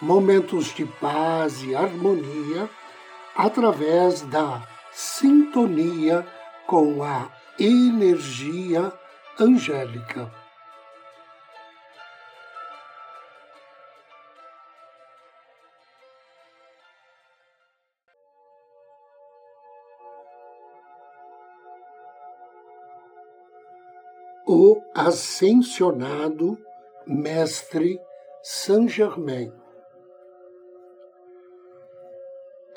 momentos de paz e harmonia através da sintonia com a energia angélica. O ascensionado Mestre Saint Germain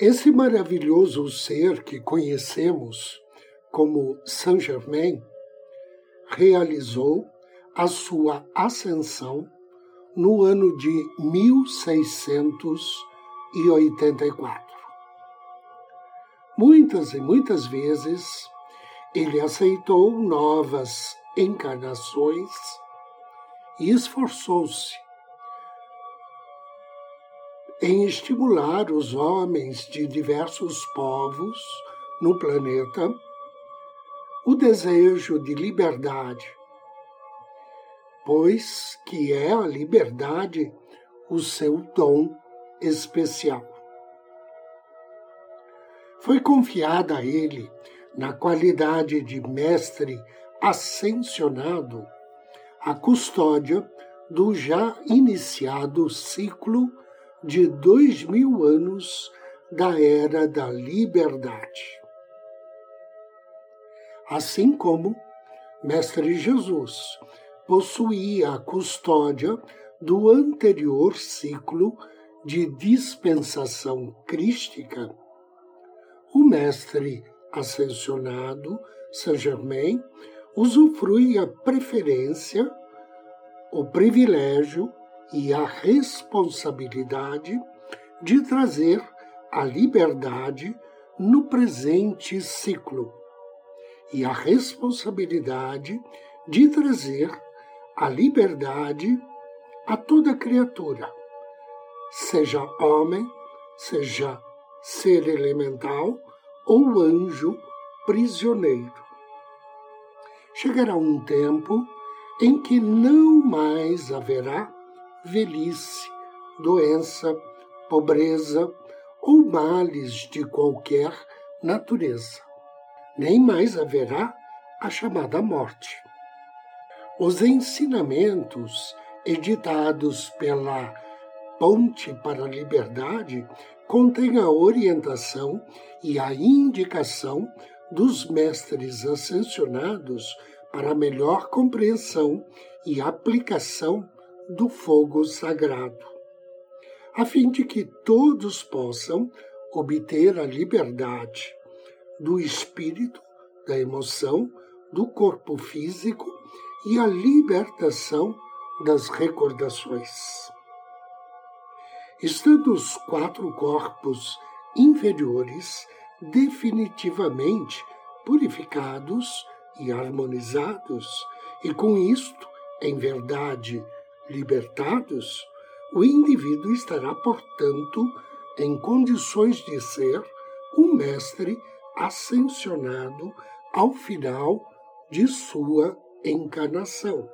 Esse maravilhoso ser que conhecemos como Saint Germain realizou a sua ascensão no ano de 1684. Muitas e muitas vezes ele aceitou novas encarnações e esforçou-se em estimular os homens de diversos povos no planeta o desejo de liberdade, pois que é a liberdade o seu dom especial. Foi confiada a ele, na qualidade de mestre ascensionado, a custódia do já iniciado ciclo de dois mil anos da era da liberdade. Assim como Mestre Jesus possuía a custódia do anterior ciclo de dispensação crística, o Mestre ascensionado Saint-Germain usufrui a preferência, o privilégio e a responsabilidade de trazer a liberdade no presente ciclo e a responsabilidade de trazer a liberdade a toda criatura, seja homem, seja ser elemental ou anjo prisioneiro. Chegará um tempo em que não mais haverá velhice, doença, pobreza ou males de qualquer natureza. Nem mais haverá a chamada morte. Os ensinamentos editados pela Ponte para a Liberdade contêm a orientação e a indicação dos mestres ascensionados para melhor compreensão e aplicação do fogo sagrado, a fim de que todos possam obter a liberdade do espírito, da emoção, do corpo físico e a libertação das recordações. Estando os quatro corpos inferiores definitivamente purificados e harmonizados, e com isto, em verdade, libertados, o indivíduo estará, portanto, em condições de ser um mestre ascensionado ao final de sua encarnação.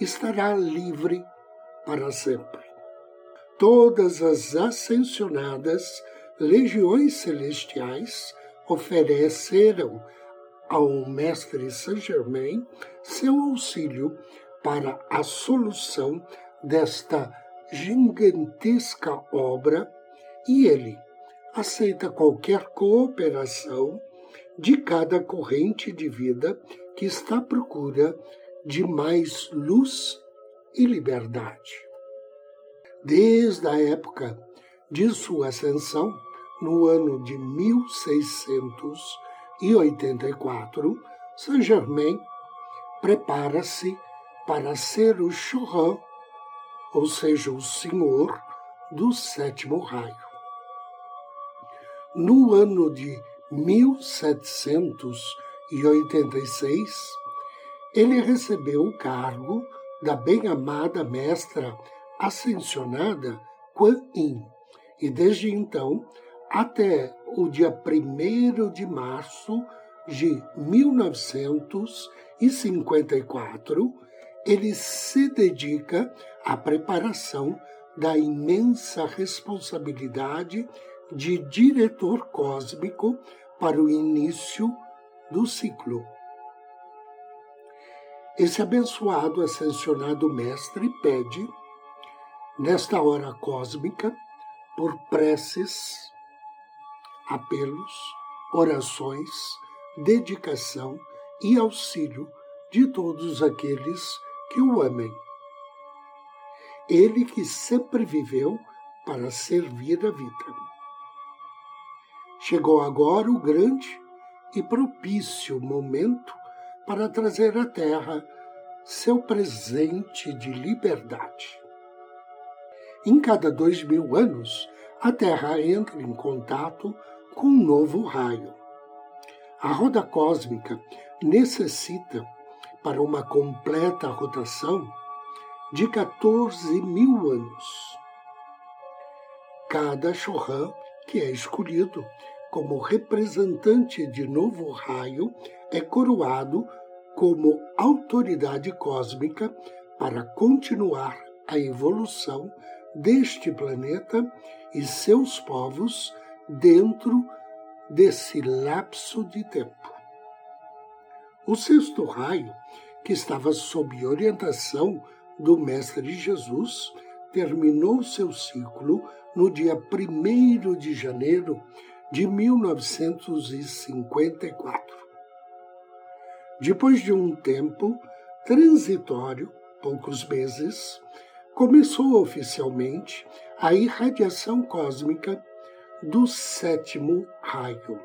Estará livre para sempre. Todas as ascensionadas legiões celestiais ofereceram ao Mestre Saint-Germain seu auxílio para a solução desta gigantesca obra e ele aceita qualquer cooperação de cada corrente de vida que está à procura de mais luz e liberdade. Desde a época de sua ascensão, no ano de 1684, Saint Germain prepara-se para ser o Chorã, ou seja, o senhor do sétimo raio. No ano de 1786, ele recebeu o cargo da bem-amada mestra ascensionada Kuan Yin, e desde então até o dia 1 de março de 1954, ele se dedica à preparação da imensa responsabilidade de diretor cósmico para o início do ciclo. Esse abençoado ascensionado mestre pede, nesta hora cósmica, por preces, apelos, orações, dedicação e auxílio de todos aqueles que o amem. Ele que sempre viveu para servir a vida. Chegou agora o grande e propício momento para trazer à Terra seu presente de liberdade. Em cada dois mil anos, a Terra entra em contato com um novo raio. A roda cósmica necessita para uma completa rotação de 14 mil anos. Cada Chohan que é escolhido como representante de novo raio é coroado como autoridade cósmica para continuar a evolução deste planeta e seus povos dentro desse lapso de tempo. O sexto raio, que estava sob orientação do Mestre Jesus, terminou seu ciclo no dia 1 de janeiro de 1954. Depois de um tempo transitório, poucos meses, começou oficialmente a irradiação cósmica do sétimo raio.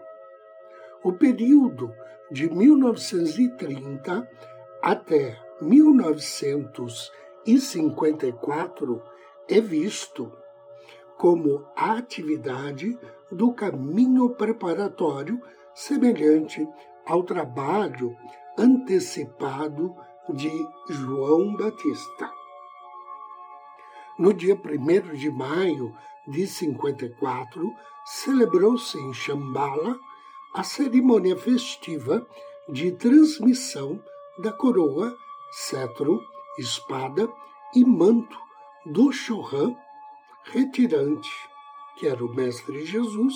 O período de 1930 até 1954 é visto como a atividade do caminho preparatório semelhante ao trabalho antecipado de João Batista. No dia 1 de maio de 54, celebrou-se em Shambhala a cerimônia festiva de transmissão da coroa, cetro, espada e manto do Chohan retirante, que era o Mestre Jesus,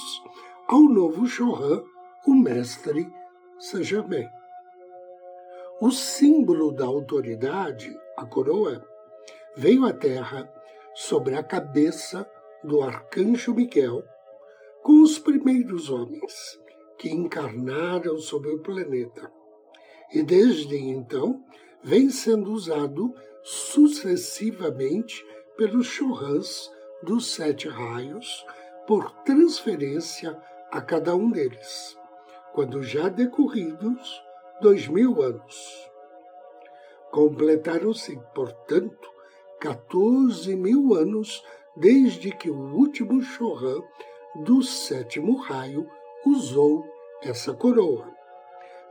ao novo Chohan, o Mestre Saint Germain. O símbolo da autoridade, a coroa, veio à Terra sobre a cabeça do arcanjo Miguel com os primeiros homens que encarnaram sobre o planeta. E desde então vem sendo usado sucessivamente pelos churrãs dos sete raios por transferência a cada um deles, quando já decorridos dois mil anos. Completaram-se, portanto, 14 mil anos desde que o último Chohan do sétimo raio usou essa coroa,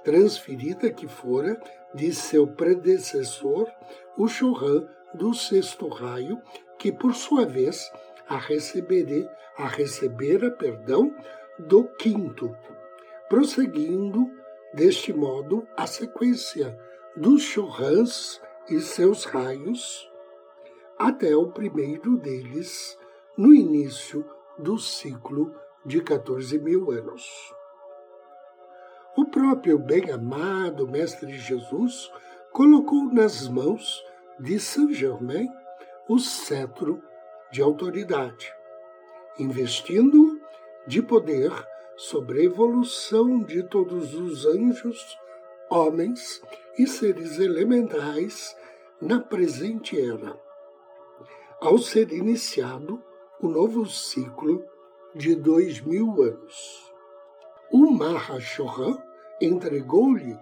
transferida que fora de seu predecessor, o Chohan do sexto raio, que por sua vez a receberê, a recebera, perdão, do quinto, prosseguindo deste modo a sequência dos Chohans e seus raios até o primeiro deles no início do ciclo de 14 mil anos. O próprio bem-amado Mestre Jesus colocou nas mãos de Saint-Germain o cetro de autoridade, investindo de poder sobre a evolução de todos os anjos, homens e seres elementais na presente era ao ser iniciado o novo ciclo de dois mil anos. O Mahashohan entregou-lhe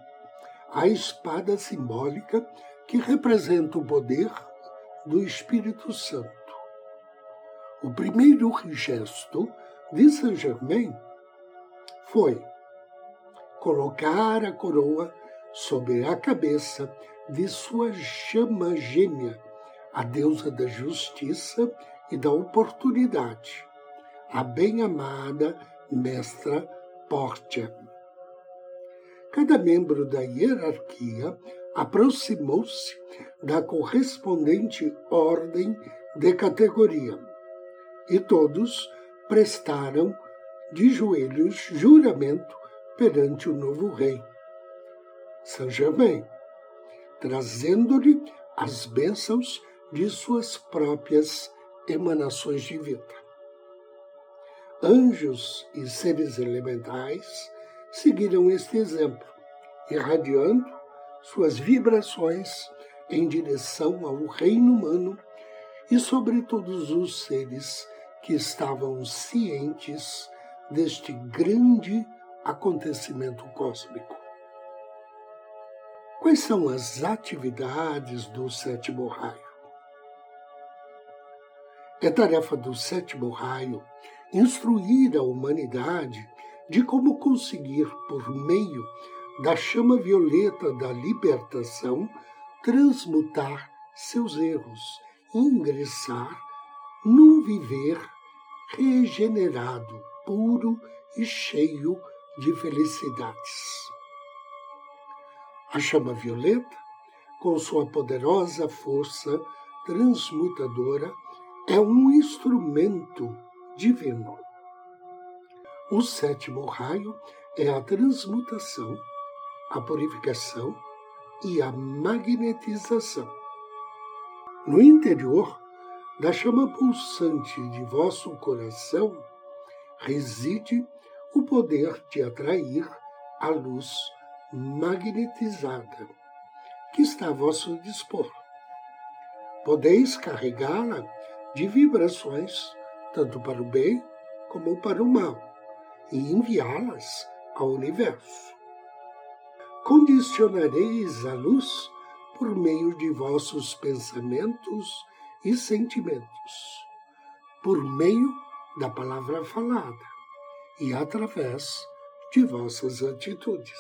a espada simbólica que representa o poder do Espírito Santo. O primeiro gesto de Saint-Germain foi colocar a coroa sobre a cabeça de sua chama gêmea, a deusa da justiça e da oportunidade, a bem-amada mestra Portia. Cada membro da hierarquia aproximou-se da correspondente ordem de categoria e todos prestaram de joelhos juramento perante o novo rei, Saint-Germain, trazendo-lhe as bênçãos de suas próprias emanações de vida. Anjos e seres elementais seguiram este exemplo, irradiando suas vibrações em direção ao reino humano e sobre todos os seres que estavam cientes deste grande acontecimento cósmico. Quais são as atividades do sétimo raio? É tarefa do sétimo raio instruir a humanidade de como conseguir, por meio da chama violeta da libertação, transmutar seus erros e ingressar num viver regenerado, puro e cheio de felicidades. A chama violeta, com sua poderosa força transmutadora, é um instrumento divino. O sétimo raio é a transmutação, a purificação e a magnetização. No interior da chama pulsante de vosso coração reside o poder de atrair a luz magnetizada que está a vosso dispor. Podeis carregá-la de vibrações, tanto para o bem como para o mal, e enviá-las ao universo. Condicionareis a luz por meio de vossos pensamentos e sentimentos, por meio da palavra falada e através de vossas atitudes.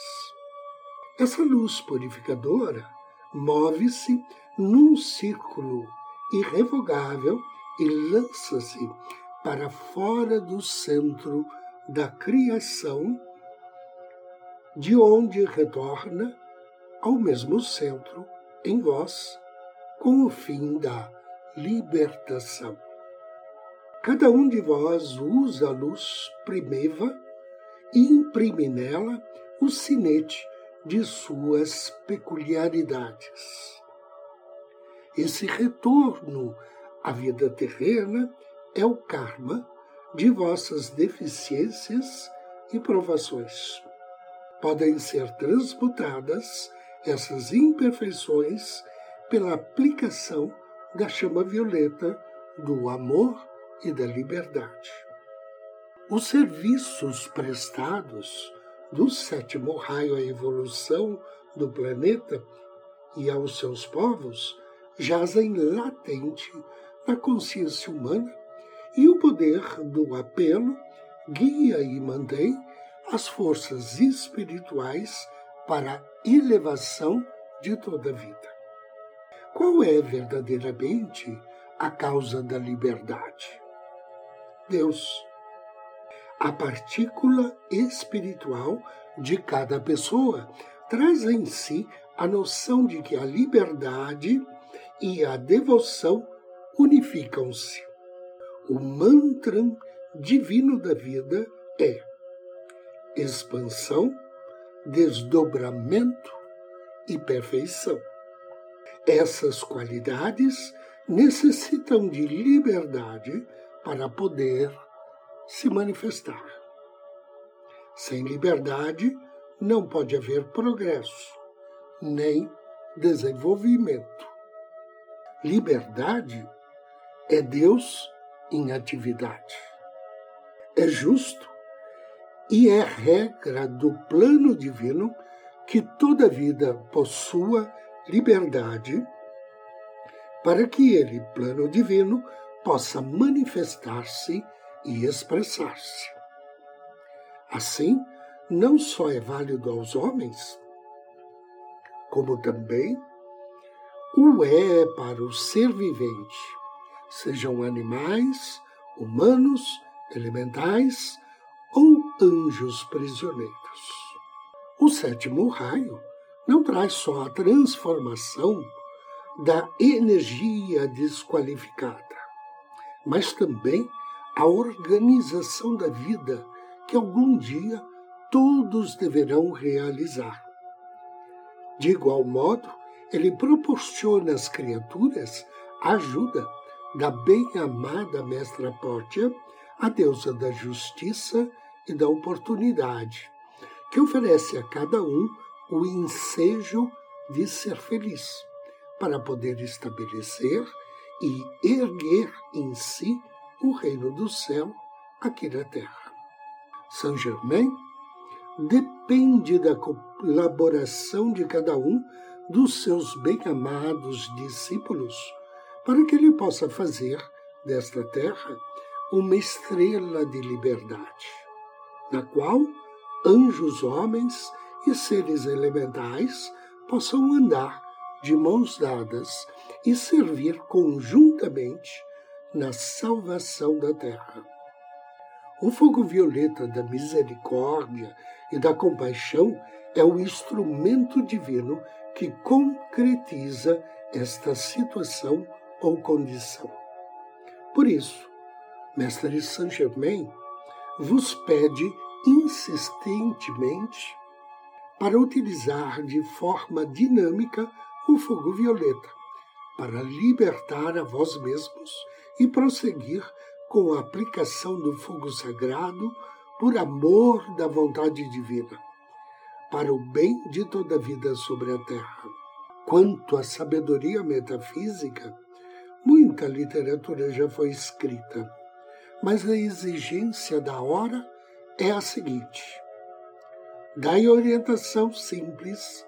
Essa luz purificadora move-se num círculo irrevogável e lança-se para fora do centro da criação, de onde retorna ao mesmo centro em vós, com o fim da libertação. Cada um de vós usa a luz primeva e imprime nela o sinete de suas peculiaridades. Esse retorno à vida terrena é o karma de vossas deficiências e provações. Podem ser transmutadas essas imperfeições pela aplicação da chama violeta do amor e da liberdade. Os serviços prestados do sétimo raio à evolução do planeta e aos seus povos jazem latente na consciência humana e o poder do apelo guia e mantém as forças espirituais para a elevação de toda a vida. Qual é verdadeiramente a causa da liberdade? Deus. A partícula espiritual de cada pessoa traz em si a noção de que a liberdade e a devoção unificam-se. O mantra divino da vida é expansão, desdobramento e perfeição. Essas qualidades necessitam de liberdade para poder se manifestar. Sem liberdade, não pode haver progresso, nem desenvolvimento. Liberdade é Deus em atividade. É justo e é regra do plano divino que toda vida possua liberdade para que ele, plano divino, possa manifestar-se e expressar-se. Assim, não só é válido aos homens, como também o é para o ser vivente, sejam animais, humanos, elementais ou anjos prisioneiros. O sétimo raio não traz só a transformação da energia desqualificada, mas também a organização da vida que algum dia todos deverão realizar. De igual modo, ele proporciona às criaturas ajuda da bem-amada Mestra Pórtia, a deusa da justiça e da oportunidade, que oferece a cada um o ensejo de ser feliz, para poder estabelecer e erguer em si o reino do céu aqui na terra. Saint Germain depende da colaboração de cada um dos seus bem-amados discípulos para que ele possa fazer desta terra uma estrela de liberdade, na qual anjos, homens e seres elementais possam andar de mãos dadas e servir conjuntamente na salvação da terra. O fogo violeta da misericórdia e da compaixão é o instrumento divino que concretiza esta situação ou condição. Por isso, Mestre Saint Germain vos pede insistentemente para utilizar de forma dinâmica o fogo violeta, para libertar a vós mesmos e prosseguir com a aplicação do fogo sagrado por amor da vontade divina, para o bem de toda a vida sobre a terra. Quanto à sabedoria metafísica, muita literatura já foi escrita, mas a exigência da hora é a seguinte: dai orientação simples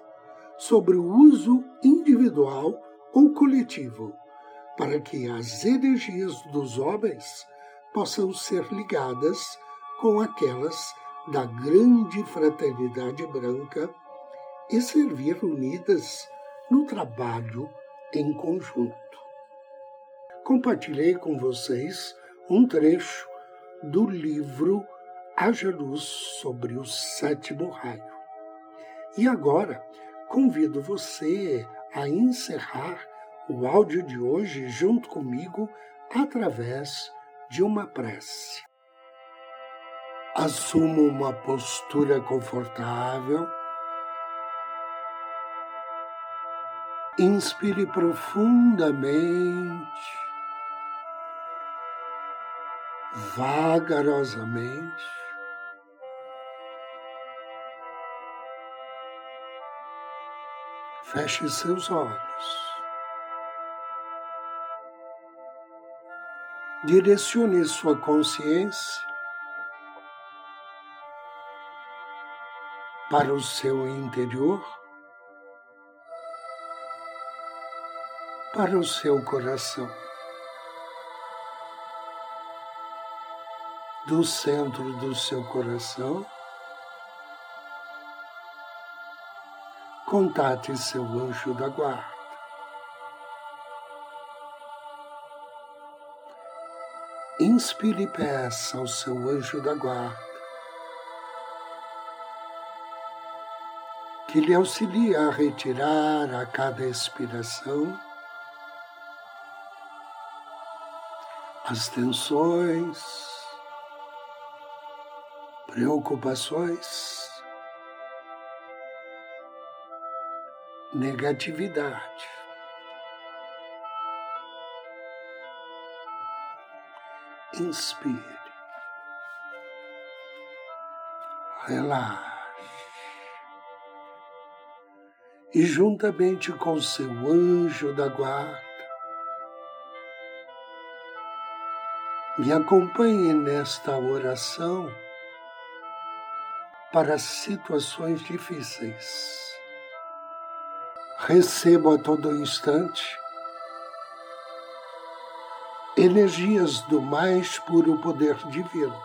sobre o uso individual ou coletivo, para que as energias dos homens possam ser ligadas com aquelas da grande fraternidade branca e servir unidas no trabalho em conjunto. Compartilhei com vocês um trecho do livro Haja Luz sobre o Sétimo Raio. E agora convido você a encerrar o áudio de hoje junto comigo através de uma prece. Assuma uma postura confortável. Inspire profundamente, vagarosamente. Feche seus olhos. Direcione sua consciência para o seu interior, para o seu coração. Do centro do seu coração, contate seu anjo da guarda. Inspire e peça ao seu anjo da guarda que lhe auxilia a retirar a cada expiração as tensões, preocupações, negatividade. Inspire, relaxe. e juntamente com seu anjo da guarda, me acompanhe nesta oração para situações difíceis. Recebo a todo instante energias do mais puro poder divino.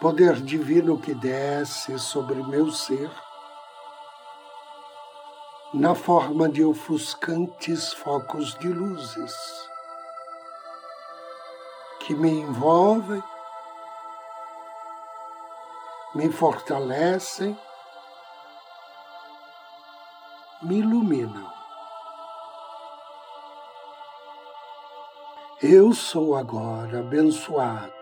Poder divino que desce sobre meu ser na forma de ofuscantes focos de luzes que me envolvem, me fortalecem, me iluminam. Eu sou agora abençoado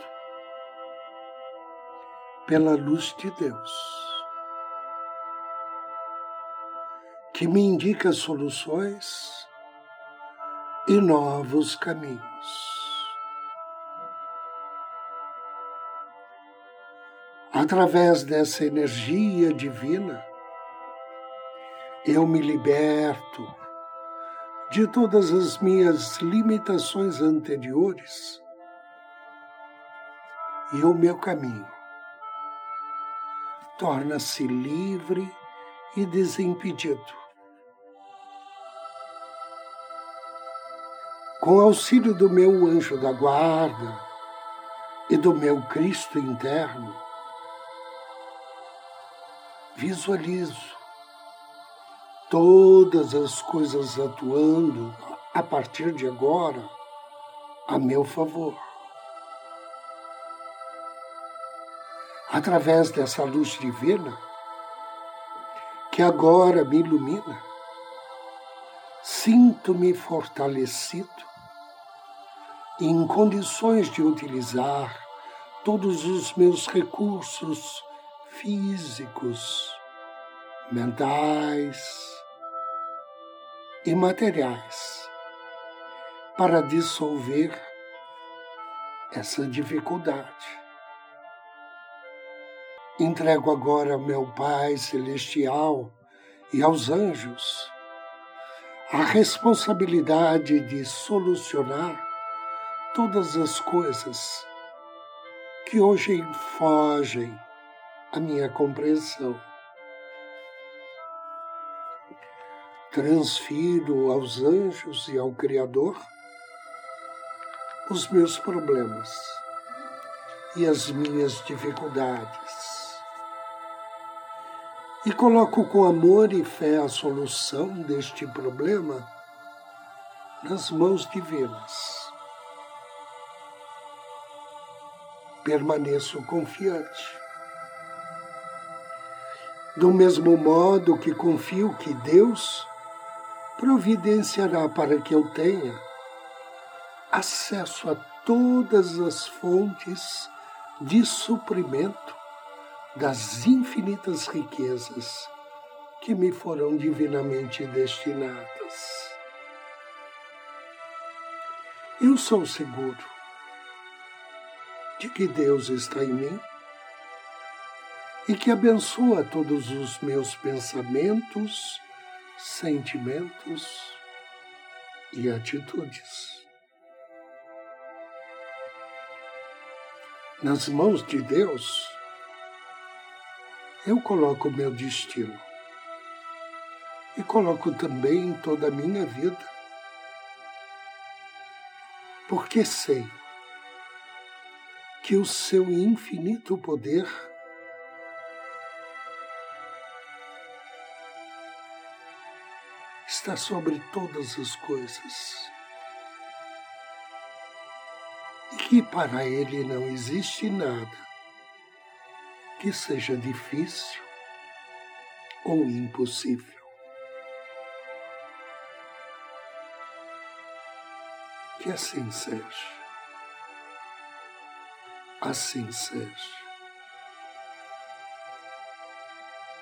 pela luz de Deus. que me indica soluções e novos caminhos. Através dessa energia divina, eu me liberto de todas as minhas limitações anteriores e o meu caminho torna-se livre e desimpedido. com auxílio do meu anjo da guarda e do meu Cristo interno, visualizo todas as coisas atuando a partir de agora a meu favor. Através dessa luz divina que agora me ilumina, sinto-me fortalecido em condições de utilizar todos os meus recursos físicos, mentais e materiais para dissolver essa dificuldade. Entrego agora ao meu Pai Celestial e aos anjos a responsabilidade de solucionar todas as coisas que hoje fogem à minha compreensão. Transfiro aos anjos e ao Criador os meus problemas e as minhas dificuldades. E coloco com amor e fé a solução deste problema nas mãos divinas. permaneço confiante. Do mesmo modo que confio que Deus providenciará para que eu tenha acesso a todas as fontes de suprimento das infinitas riquezas que me foram divinamente destinadas. Eu sou seguro de que Deus está em mim e que abençoa todos os meus pensamentos, sentimentos e atitudes. Nas mãos de Deus, eu coloco o meu destino e coloco também toda a minha vida, porque sei que o seu infinito poder está sobre todas as coisas e que para ele não existe nada que seja difícil ou impossível. Que assim seja assim seja.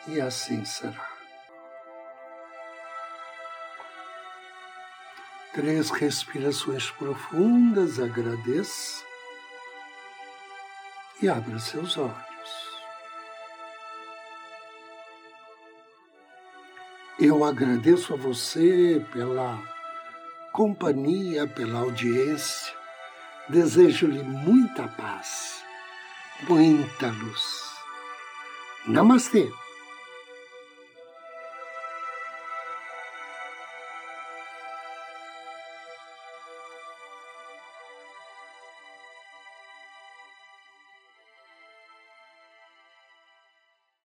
E assim será. Três respirações profundas, agradeça e abra seus olhos. Eu agradeço a você pela companhia, pela audiência Desejo-lhe muita paz, muita luz. Namastê.